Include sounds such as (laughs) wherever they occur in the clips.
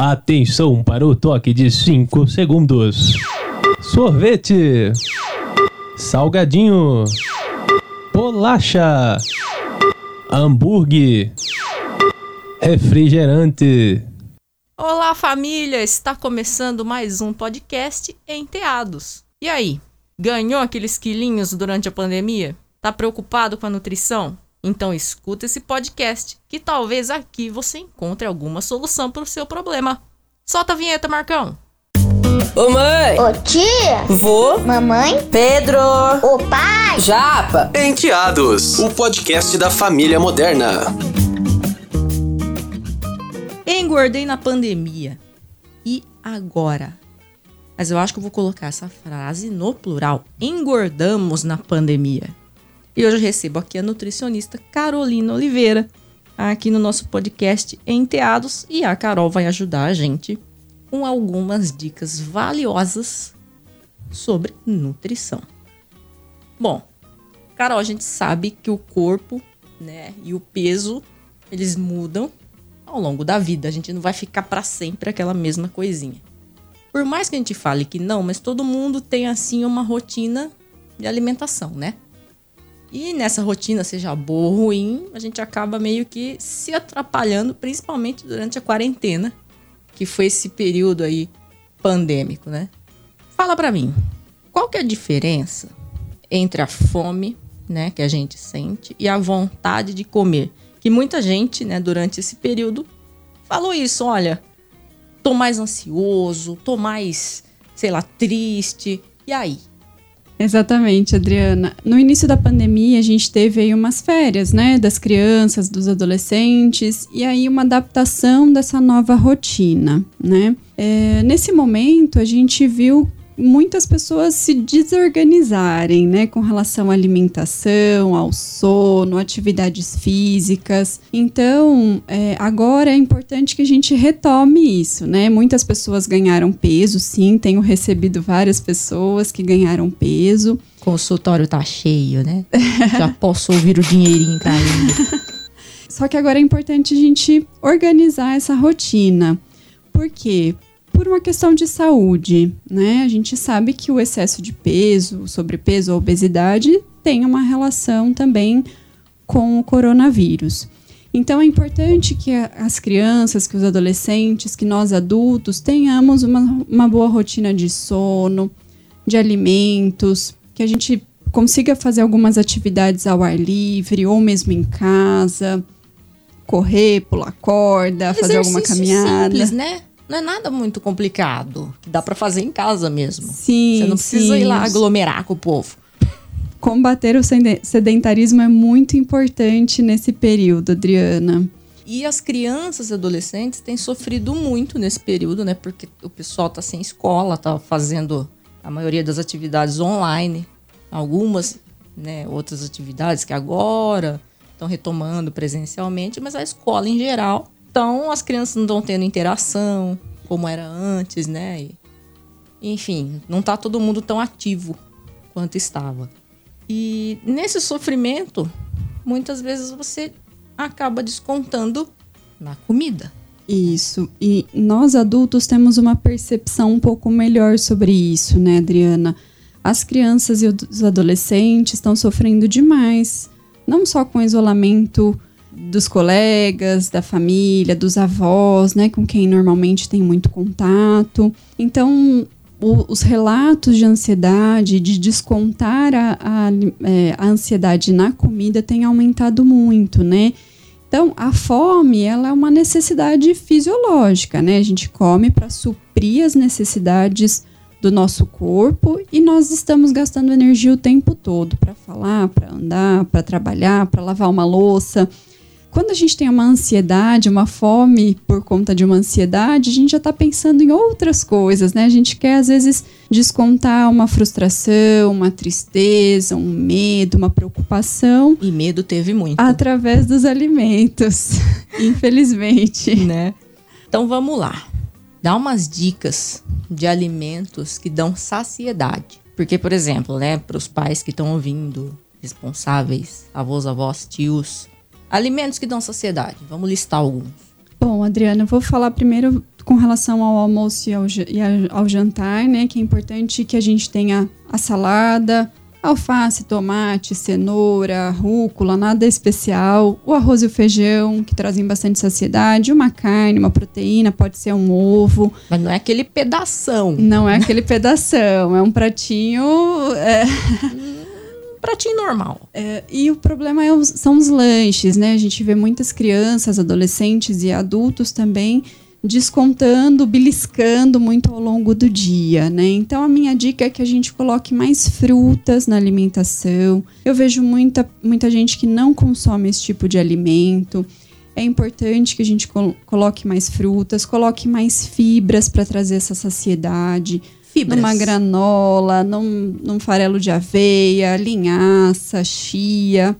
Atenção para o toque de 5 segundos. Sorvete. Salgadinho. Bolacha. Hambúrguer. Refrigerante. Olá, família! Está começando mais um podcast Enteados. E aí, ganhou aqueles quilinhos durante a pandemia? Tá preocupado com a nutrição? Então escuta esse podcast, que talvez aqui você encontre alguma solução para o seu problema. Solta a vinheta, Marcão! Ô mãe! Ô tia! Vô! Mamãe! Pedro! Ô pai! Japa! Enteados, o podcast da família moderna. Engordei na pandemia. E agora? Mas eu acho que eu vou colocar essa frase no plural. Engordamos na pandemia. E hoje eu recebo aqui a nutricionista Carolina Oliveira, aqui no nosso podcast Enteados. E a Carol vai ajudar a gente com algumas dicas valiosas sobre nutrição. Bom, Carol, a gente sabe que o corpo né, e o peso eles mudam ao longo da vida. A gente não vai ficar para sempre aquela mesma coisinha. Por mais que a gente fale que não, mas todo mundo tem assim uma rotina de alimentação, né? E nessa rotina, seja boa ou ruim, a gente acaba meio que se atrapalhando, principalmente durante a quarentena, que foi esse período aí pandêmico, né? Fala para mim, qual que é a diferença entre a fome, né, que a gente sente e a vontade de comer? Que muita gente, né, durante esse período falou isso, olha, tô mais ansioso, tô mais, sei lá, triste. E aí? Exatamente, Adriana. No início da pandemia, a gente teve aí umas férias, né, das crianças, dos adolescentes, e aí uma adaptação dessa nova rotina, né. É, nesse momento, a gente viu muitas pessoas se desorganizarem, né, com relação à alimentação, ao sono, atividades físicas. Então, é, agora é importante que a gente retome isso, né? Muitas pessoas ganharam peso, sim, tenho recebido várias pessoas que ganharam peso. Consultório tá cheio, né? Já (laughs) posso ouvir o dinheirinho caindo. Só que agora é importante a gente organizar essa rotina. Por quê? Por uma questão de saúde, né? A gente sabe que o excesso de peso, sobrepeso, a obesidade tem uma relação também com o coronavírus. Então é importante que as crianças, que os adolescentes, que nós adultos tenhamos uma, uma boa rotina de sono, de alimentos, que a gente consiga fazer algumas atividades ao ar livre ou mesmo em casa, correr, pular corda, fazer alguma caminhada. Simples, né? Não é nada muito complicado. Dá para fazer em casa mesmo. Sim. Você não precisa sim. ir lá aglomerar com o povo. Combater o sedentarismo é muito importante nesse período, Adriana. E as crianças e adolescentes têm sofrido muito nesse período, né? Porque o pessoal tá sem escola, tá fazendo a maioria das atividades online, algumas, né, outras atividades que agora estão retomando presencialmente, mas a escola em geral então, as crianças não estão tendo interação como era antes, né? E, enfim, não está todo mundo tão ativo quanto estava. E nesse sofrimento, muitas vezes você acaba descontando na comida. Isso. E nós adultos temos uma percepção um pouco melhor sobre isso, né, Adriana? As crianças e os adolescentes estão sofrendo demais, não só com isolamento dos colegas, da família, dos avós, né, com quem normalmente tem muito contato. Então, o, os relatos de ansiedade, de descontar a, a, é, a ansiedade na comida tem aumentado muito, né? Então, a fome, ela é uma necessidade fisiológica, né? A gente come para suprir as necessidades do nosso corpo e nós estamos gastando energia o tempo todo para falar, para andar, para trabalhar, para lavar uma louça. Quando a gente tem uma ansiedade, uma fome por conta de uma ansiedade, a gente já está pensando em outras coisas, né? A gente quer, às vezes, descontar uma frustração, uma tristeza, um medo, uma preocupação. E medo teve muito. Através dos alimentos, (laughs) infelizmente. Né? Então vamos lá. Dá umas dicas de alimentos que dão saciedade. Porque, por exemplo, né, para os pais que estão ouvindo, responsáveis, avós, avós, tios, Alimentos que dão saciedade. Vamos listar alguns. Bom, Adriana, eu vou falar primeiro com relação ao almoço e ao, e ao jantar, né? Que é importante que a gente tenha a salada, alface, tomate, cenoura, rúcula, nada especial. O arroz e o feijão, que trazem bastante saciedade. Uma carne, uma proteína, pode ser um ovo. Mas não é aquele pedação. Não é aquele pedação, é um pratinho. é, (laughs) pratinho normal. é, e o problema é os- são os lanches, né? A gente vê muitas crianças, adolescentes e adultos também descontando, beliscando muito ao longo do dia, né? Então a minha dica é que a gente coloque mais frutas na alimentação. Eu vejo muita, muita gente que não consome esse tipo de alimento. É importante que a gente col- coloque mais frutas, coloque mais fibras para trazer essa saciedade Fibras. numa granola, num, num farelo de aveia, linhaça, chia.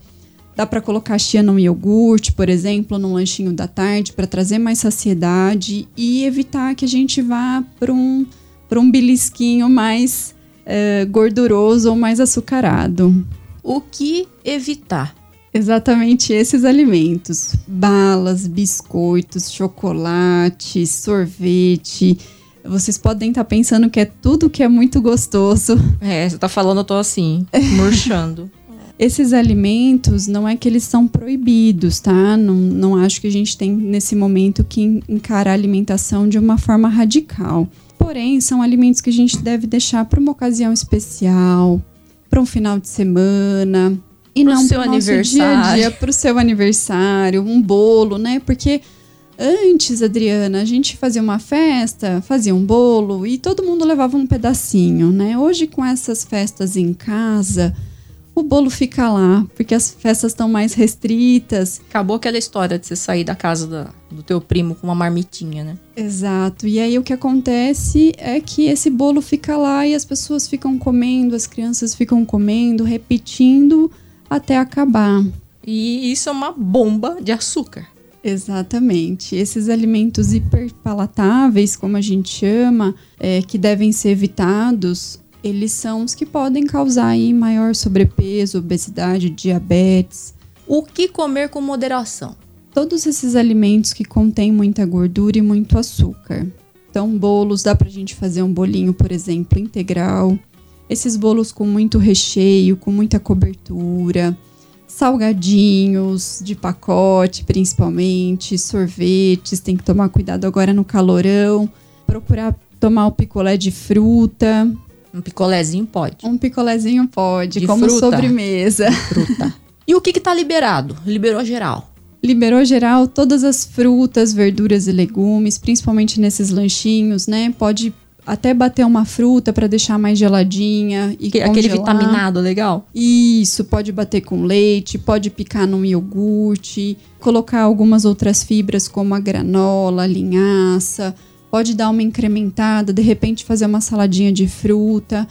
Dá para colocar chia num iogurte, por exemplo, num lanchinho da tarde, para trazer mais saciedade e evitar que a gente vá para um, pra um belisquinho mais eh, gorduroso ou mais açucarado. O que evitar? Exatamente esses alimentos: balas, biscoitos, chocolate, sorvete. Vocês podem estar pensando que é tudo que é muito gostoso, É, você tá falando, eu tô assim, murchando. (laughs) Esses alimentos não é que eles são proibidos, tá? Não, não acho que a gente tem nesse momento que en- encarar a alimentação de uma forma radical. Porém, são alimentos que a gente deve deixar para uma ocasião especial, para um final de semana. E Pro não seu pro nosso dia a aniversário. dia, para o seu aniversário, um bolo, né? Porque antes, Adriana, a gente fazia uma festa, fazia um bolo e todo mundo levava um pedacinho, né? Hoje, com essas festas em casa, o bolo fica lá, porque as festas estão mais restritas. Acabou aquela história de você sair da casa da- do teu primo com uma marmitinha, né? Exato. E aí o que acontece é que esse bolo fica lá e as pessoas ficam comendo, as crianças ficam comendo, repetindo até acabar. E isso é uma bomba de açúcar. Exatamente. Esses alimentos hiperpalatáveis, como a gente chama, é, que devem ser evitados, eles são os que podem causar aí maior sobrepeso, obesidade, diabetes. O que comer com moderação? Todos esses alimentos que contêm muita gordura e muito açúcar. Então, bolos, dá pra gente fazer um bolinho, por exemplo, integral. Esses bolos com muito recheio, com muita cobertura. Salgadinhos de pacote, principalmente. Sorvetes, tem que tomar cuidado agora no calorão. Procurar tomar o picolé de fruta. Um picolézinho pode. Um picolézinho pode, De como fruta? sobremesa. Fruta. e o que que tá liberado? Liberou geral. Liberou geral todas as frutas, verduras e legumes, principalmente nesses lanchinhos, né? Pode até bater uma fruta para deixar mais geladinha e Que- Aquele vitaminado legal. Isso, pode bater com leite, pode picar num iogurte, colocar algumas outras fibras como a granola, a linhaça, pode dar uma incrementada, de repente fazer uma saladinha de fruta.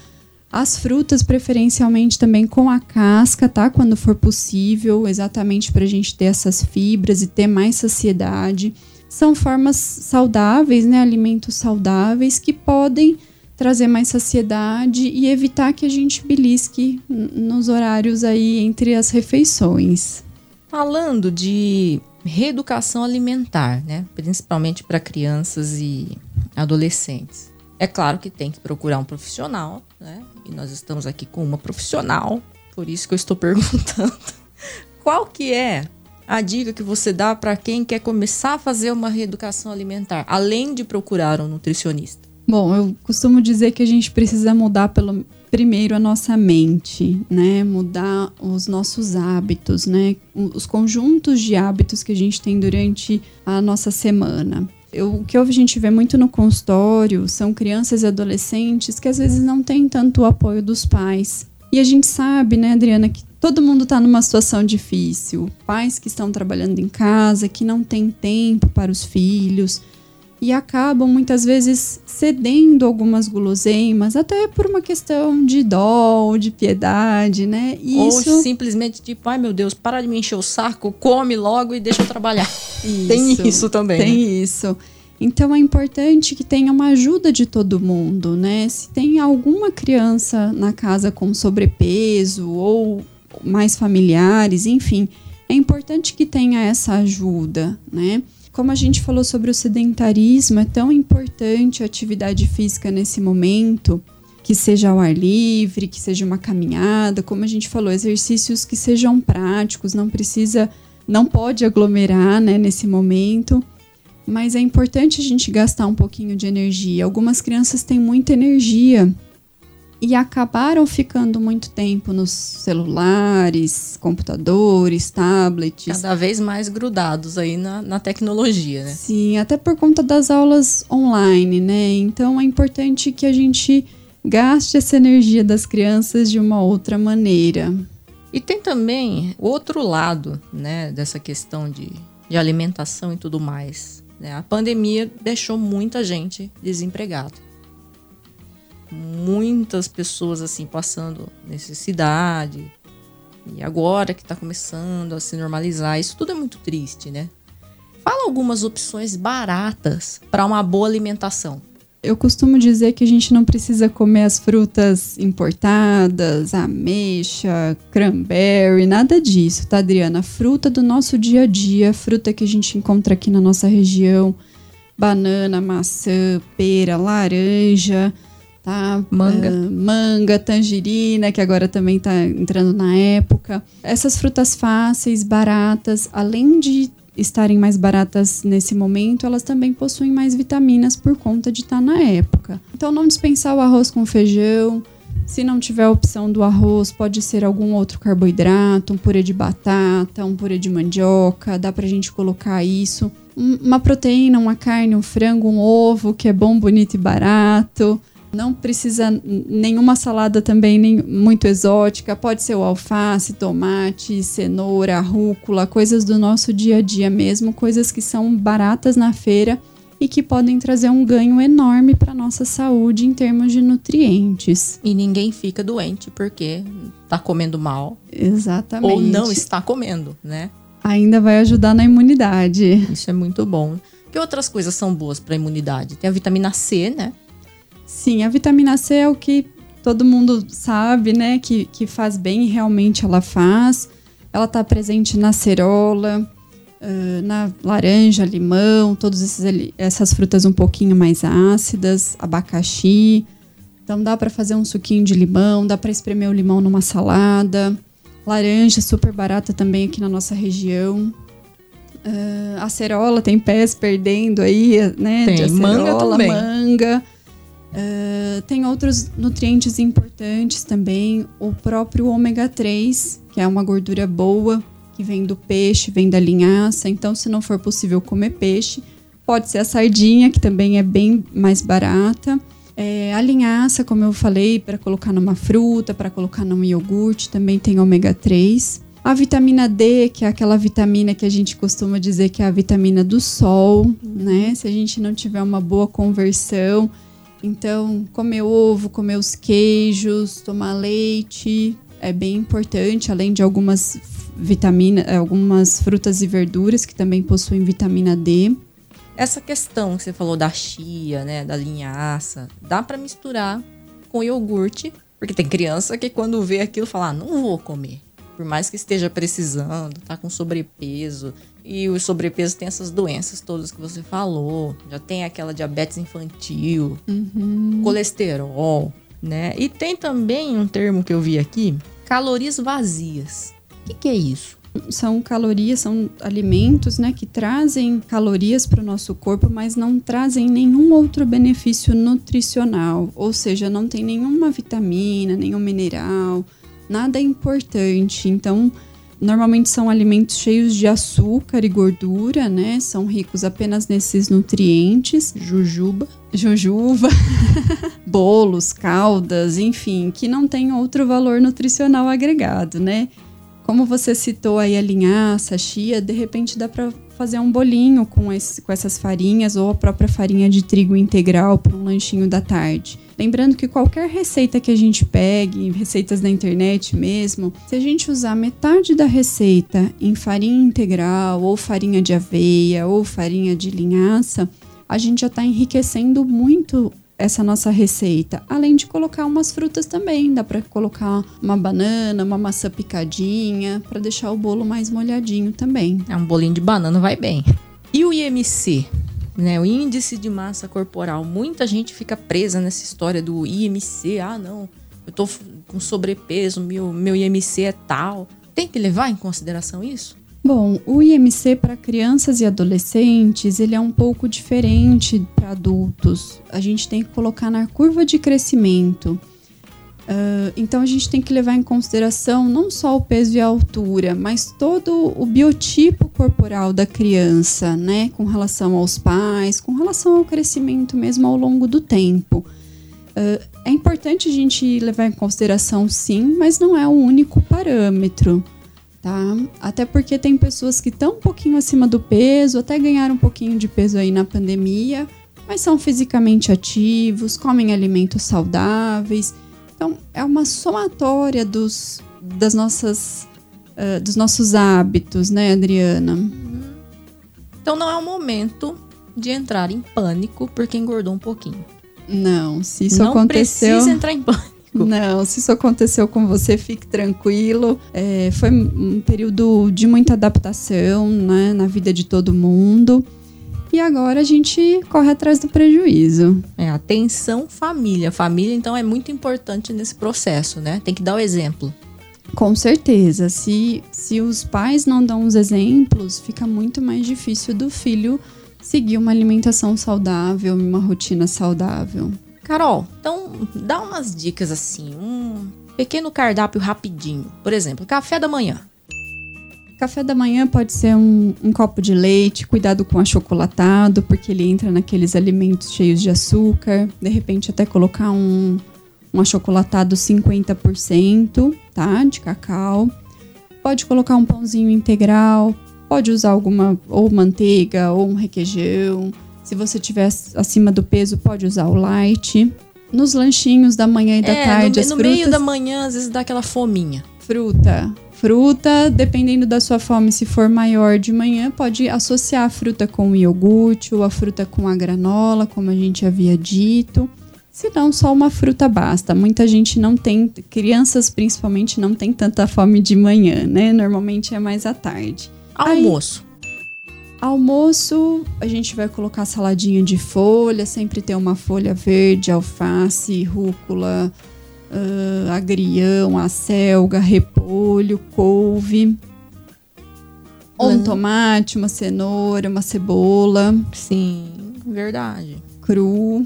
As frutas, preferencialmente também com a casca, tá? Quando for possível, exatamente para a gente ter essas fibras e ter mais saciedade. São formas saudáveis, né? Alimentos saudáveis que podem trazer mais saciedade e evitar que a gente belisque nos horários aí entre as refeições. Falando de reeducação alimentar, né? Principalmente para crianças e adolescentes. É claro que tem que procurar um profissional, né? E nós estamos aqui com uma profissional, por isso que eu estou (laughs) perguntando. Qual que é a dica que você dá para quem quer começar a fazer uma reeducação alimentar, além de procurar um nutricionista? Bom, eu costumo dizer que a gente precisa mudar pelo primeiro a nossa mente, né? Mudar os nossos hábitos, né? Os conjuntos de hábitos que a gente tem durante a nossa semana. Eu- o que a gente vê muito no consultório são crianças e adolescentes que às vezes não têm tanto o apoio dos pais. E a gente sabe, né, Adriana, que todo mundo está numa situação difícil. Pais que estão trabalhando em casa, que não têm tempo para os filhos e acabam muitas vezes cedendo algumas guloseimas, até por uma questão de dó, ou de piedade, né? E Ou isso, simplesmente tipo, ai meu Deus, para de me encher o saco, come logo e deixa eu trabalhar. (laughs) Tem isso também, Tem né? isso. Então é importante que tenha uma ajuda de todo mundo, né? Se tem alguma criança na casa com sobrepeso ou mais familiares, enfim, é importante que tenha essa ajuda, né? como a gente falou sobre o sedentarismo, é tão importante a atividade física nesse momento, que seja ao ar livre, que seja uma caminhada, como a gente falou, exercícios que sejam práticos, não precisa, não pode aglomerar, né, nesse momento. Mas é importante a gente gastar um pouquinho de energia. Algumas crianças têm muita energia e acabaram ficando muito tempo nos celulares, computadores, tablets. Cada vez mais grudados aí na, na tecnologia, né? Sim, até por conta das aulas online, né? Então é importante que a gente gaste essa energia das crianças de uma outra maneira. E tem também o outro lado, né, dessa questão de, de alimentação e tudo mais. Né? A pandemia deixou muita gente desempregada muitas pessoas assim passando necessidade. E agora que está começando a se normalizar, isso tudo é muito triste, né? Fala algumas opções baratas para uma boa alimentação. Eu costumo dizer que a gente não precisa comer as frutas importadas, ameixa, cranberry, nada disso, tá, Adriana? Fruta do nosso dia a dia, fruta que a gente encontra aqui na nossa região, banana, maçã, pera, laranja, tá? Manga. Uh, manga, tangerina, que agora também está entrando na época. Essas frutas fáceis, baratas, além de estarem mais baratas nesse momento, elas também possuem mais vitaminas por conta de estar tá na época. Então, não dispensar o arroz com feijão. Se não tiver a opção do arroz, pode ser algum outro carboidrato, um purê de batata, um purê de mandioca, dá pra gente colocar isso. Uma proteína, uma carne, um frango, um ovo, que é bom, bonito e barato. Não precisa nenhuma salada também nem muito exótica. Pode ser o alface, tomate, cenoura, rúcula, coisas do nosso dia a dia mesmo, coisas que são baratas na feira e que podem trazer um ganho enorme para nossa saúde em termos de nutrientes. E ninguém fica doente porque está comendo mal. Exatamente. Ou não está comendo, né? Ainda vai ajudar na imunidade. Isso é muito bom. Que outras coisas são boas para a imunidade? Tem a vitamina C, né? Sim, a vitamina C é o que todo mundo sabe, né? Que, que faz bem realmente ela faz. Ela está presente na cerola, uh, na laranja, limão, todas essas frutas um pouquinho mais ácidas, abacaxi. Então dá para fazer um suquinho de limão, dá para espremer o limão numa salada. Laranja super barata também aqui na nossa região. Uh, acerola tem pés perdendo aí, né? Tem acerola, manga também. Manga. Uh, tem outros nutrientes importantes também, o próprio ômega 3, que é uma gordura boa, que vem do peixe, vem da linhaça. Então, se não for possível comer peixe, pode ser a sardinha, que também é bem mais barata. É, a linhaça, como eu falei, para colocar numa fruta, para colocar num iogurte, também tem ômega 3. A vitamina D, que é aquela vitamina que a gente costuma dizer que é a vitamina do sol, né? Se a gente não tiver uma boa conversão, então, comer ovo, comer os queijos, tomar leite é bem importante, além de algumas vitaminas, algumas frutas e verduras que também possuem vitamina D. Essa questão que você falou da chia, né, da linhaça, dá para misturar com iogurte, porque tem criança que quando vê aquilo fala: ah, "Não vou comer" por mais que esteja precisando, tá com sobrepeso. E o sobrepeso tem essas doenças todas que você falou. Já tem aquela diabetes infantil, uhum. colesterol, né? E tem também um termo que eu vi aqui, calorias vazias. O que, que é isso? São calorias, são alimentos, né, que trazem calorias para o nosso corpo, mas não trazem nenhum outro benefício nutricional. Ou seja, não tem nenhuma vitamina, nenhum mineral, nada importante. Então, normalmente são alimentos cheios de açúcar e gordura, né? São ricos apenas nesses nutrientes. Jujuba. Jujuba, (laughs) bolos, caldas, enfim, que não tem outro valor nutricional agregado, né? Como você citou aí a linhaça, a chia, de repente dá para fazer um bolinho com, esse, com essas farinhas ou a própria farinha de trigo integral para um lanchinho da tarde. Lembrando que qualquer receita que a gente pegue, receitas da internet mesmo, se a gente usar metade da receita em farinha integral, ou farinha de aveia, ou farinha de linhaça, a gente já está enriquecendo muito essa nossa receita. Além de colocar umas frutas também, dá para colocar uma banana, uma maçã picadinha, para deixar o bolo mais molhadinho também. É um bolinho de banana vai bem. E o IMC? Né, o índice de massa corporal. Muita gente fica presa nessa história do IMC. Ah, não, eu tô com sobrepeso, meu, meu IMC é tal. Tem que levar em consideração isso? Bom, o IMC para crianças e adolescentes ele é um pouco diferente para adultos. A gente tem que colocar na curva de crescimento. Uh, então a gente tem que levar em consideração não só o peso e a altura, mas todo o biotipo corporal da criança, né? Com relação aos pais, com relação ao crescimento mesmo ao longo do tempo. Uh, é importante a gente levar em consideração sim, mas não é o único parâmetro tá? Até porque tem pessoas que estão um pouquinho acima do peso, até ganharam um pouquinho de peso aí na pandemia, mas são fisicamente ativos, comem alimentos saudáveis. Então, é uma somatória dos, das nossas, uh, dos nossos hábitos, né, Adriana? Então, não é o momento de entrar em pânico porque engordou um pouquinho. Não, se isso não aconteceu... Não precisa entrar em pânico. Não, se isso aconteceu com você, fique tranquilo. É, foi um período de muita adaptação né, na vida de todo mundo. E agora a gente corre atrás do prejuízo. É, atenção família. Família, então, é muito importante nesse processo, né? Tem que dar o exemplo. Com certeza. Se, se os pais não dão os exemplos, fica muito mais difícil do filho seguir uma alimentação saudável, uma rotina saudável. Carol, então dá umas dicas assim, um pequeno cardápio rapidinho. Por exemplo, café da manhã. Café da manhã pode ser um, um, copo de leite, cuidado com achocolatado, porque ele entra naqueles alimentos cheios de açúcar. De repente, até colocar um, um achocolatado 50%, tá? De cacau. Pode colocar um pãozinho integral, pode usar alguma, ou manteiga, ou um requeijão. Se você tiver acima do peso, pode usar o light. Nos lanchinhos da manhã e da é, tarde, no, as no frutas... meio da manhã, às vezes dá aquela fominha. Fruta. Fruta, dependendo da sua fome, se for maior de manhã, pode associar a fruta com o iogurte ou a fruta com a granola, como a gente havia dito. Se não, só uma fruta basta. Muita gente não tem, crianças principalmente, não tem tanta fome de manhã, né? Normalmente é mais à tarde. Almoço. Almoço, a gente vai colocar saladinha de folha, sempre tem uma folha verde, alface, rúcula, uh, agrião, acelga, repolho, couve. Um uhum. tomate, uma cenoura, uma cebola. Sim, verdade. Cru.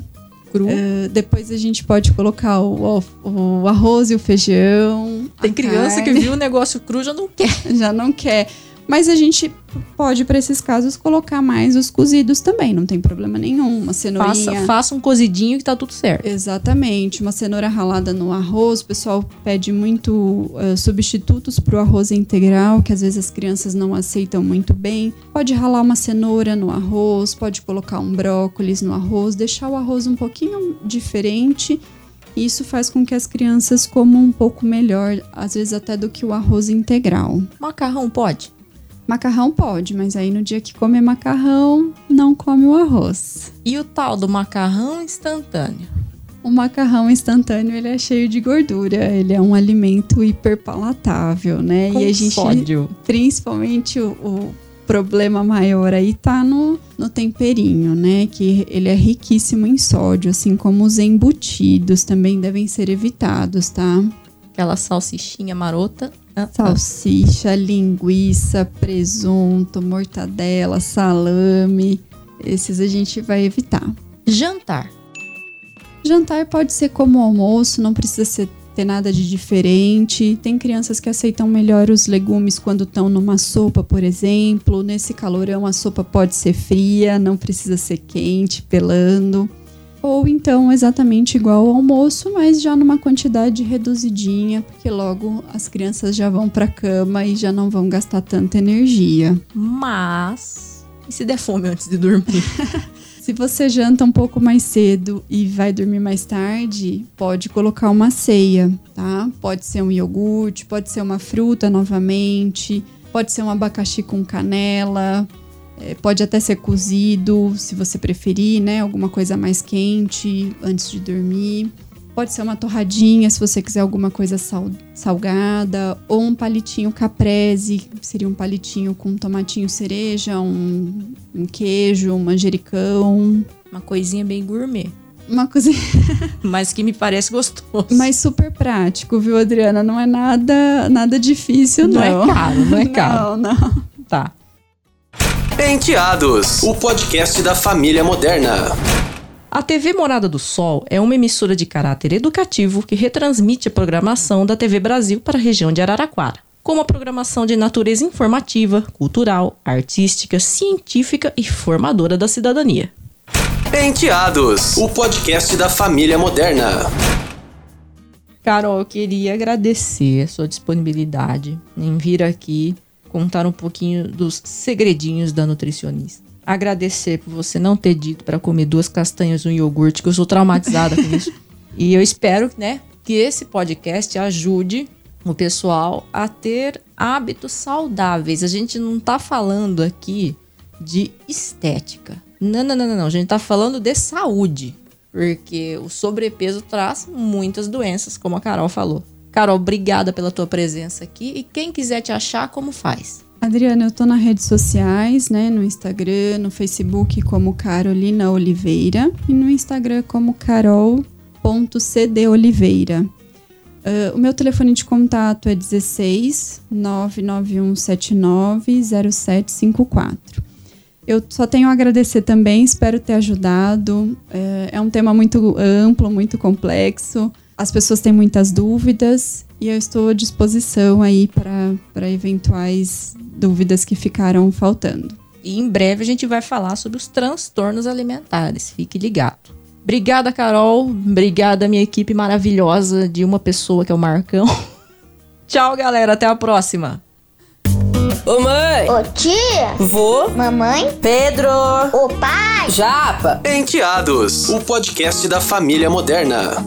Cru. Uh, depois a gente pode colocar o, o, o arroz e o feijão. Tem criança carne. que viu o negócio cru já não quer. (laughs) Já não quer. Mas a gente pode, para esses casos, colocar mais os cozidos também, não tem problema nenhum. Uma cenourinha. Faça, faça um cozidinho que tá tudo certo. Exatamente. Uma cenoura ralada no arroz. O pessoal pede muito uh, substitutos para o arroz integral, que às vezes as crianças não aceitam muito bem. Pode ralar uma cenoura no arroz, pode colocar um brócolis no arroz, deixar o arroz um pouquinho diferente. Isso faz com que as crianças comam um pouco melhor, às vezes até do que o arroz integral. Macarrão pode? Macarrão pode, mas aí no dia que come macarrão, não come o arroz. E o tal do macarrão instantâneo? O macarrão instantâneo ele é cheio de gordura, ele é um alimento hiperpalatável, né? Com e a gente, sódio. principalmente o, o problema maior aí tá no, no temperinho, né? Que ele é riquíssimo em sódio, assim como os embutidos também devem ser evitados, tá? Aquela salsichinha marota Salsicha, linguiça, presunto, mortadela, salame. Esses a gente vai evitar. Jantar. Jantar pode ser como almoço, não precisa ser, ter nada de diferente. Tem crianças que aceitam melhor os legumes quando estão numa sopa, por exemplo. Nesse calorão, a sopa pode ser fria, não precisa ser quente, pelando. Ou então exatamente igual ao almoço, mas já numa quantidade reduzidinha, porque logo as crianças já vão para cama e já não vão gastar tanta energia. Mas e se der fome antes de dormir? (laughs) se você janta um pouco mais cedo e vai dormir mais tarde, pode colocar uma ceia, tá? Pode ser um iogurte, pode ser uma fruta novamente, pode ser um abacaxi com canela, é, pode até ser cozido, se você preferir, né? Alguma coisa mais quente antes de dormir. Pode ser uma torradinha, se você quiser alguma coisa sal, salgada, ou um palitinho caprese, seria um palitinho com tomatinho cereja, um, um queijo, um manjericão. Uma coisinha bem gourmet. Uma coisa. (laughs) Mas que me parece gostoso. Mas super prático, viu, Adriana? Não é nada, nada difícil, não. Não é caro, não é (laughs) caro. Não, não. Tá. Penteados, o podcast da família moderna. A TV Morada do Sol é uma emissora de caráter educativo que retransmite a programação da TV Brasil para a região de Araraquara, com uma programação de natureza informativa, cultural, artística, científica e formadora da cidadania. Penteados, o podcast da família moderna. Carol, eu queria agradecer a sua disponibilidade em vir aqui contar um pouquinho dos segredinhos da nutricionista. Agradecer por você não ter dito para comer duas castanhas e um iogurte, que eu sou traumatizada com isso. (laughs) E eu espero, né, que esse podcast ajude o pessoal a ter hábitos saudáveis. A gente não tá falando aqui de estética. Não, não, não, não, não. A gente tá falando de saúde. Porque o sobrepeso traz muitas doenças, como a Carol falou. Carol, obrigada pela tua presença aqui. E quem quiser te achar, como faz? Adriana, eu tô nas redes sociais, né? No Instagram, no Facebook como Carolina Oliveira e no Instagram como carol.cdoliveira. Uh, o meu telefone de contato é 16 99179 0754. Eu só tenho a agradecer também, espero ter ajudado. É, é um tema muito amplo, muito complexo. As pessoas têm muitas dúvidas e eu estou à disposição aí para eventuais dúvidas que ficaram faltando. E em breve a gente vai falar sobre os transtornos alimentares. Fique ligado. Obrigada, Carol. Obrigada, minha equipe maravilhosa de uma pessoa que é o Marcão. (laughs) Tchau, galera. Até a próxima. Ô mãe, Ô tia, vô, mamãe, Pedro, ô pai. Japa. Penteados, o podcast da família moderna.